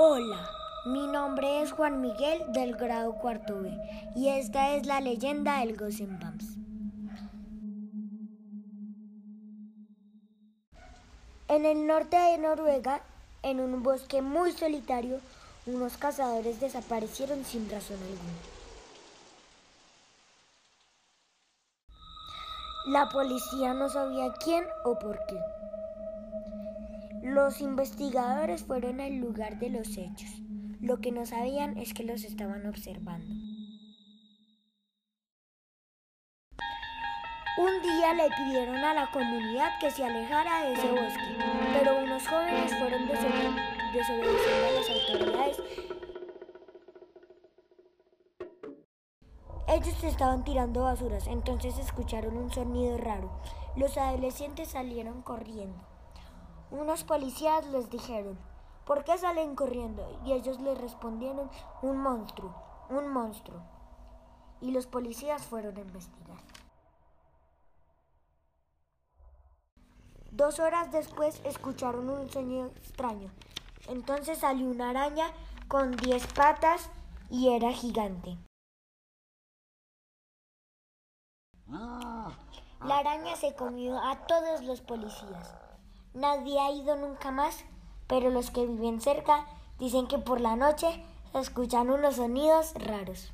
Hola, mi nombre es Juan Miguel del grado cuarto B y esta es la leyenda del Gosenbams. En el norte de Noruega, en un bosque muy solitario, unos cazadores desaparecieron sin razón alguna. La policía no sabía quién o por qué. Los investigadores fueron al lugar de los hechos. Lo que no sabían es que los estaban observando. Un día le pidieron a la comunidad que se alejara de ese bosque, pero unos jóvenes fueron desobedeciendo a las autoridades. Ellos estaban tirando basuras, entonces escucharon un sonido raro. Los adolescentes salieron corriendo. Unos policías les dijeron, ¿por qué salen corriendo? Y ellos les respondieron, un monstruo, un monstruo. Y los policías fueron a investigar. Dos horas después escucharon un sonido extraño. Entonces salió una araña con diez patas y era gigante. La araña se comió a todos los policías. Nadie ha ido nunca más, pero los que viven cerca dicen que por la noche se escuchan unos sonidos raros.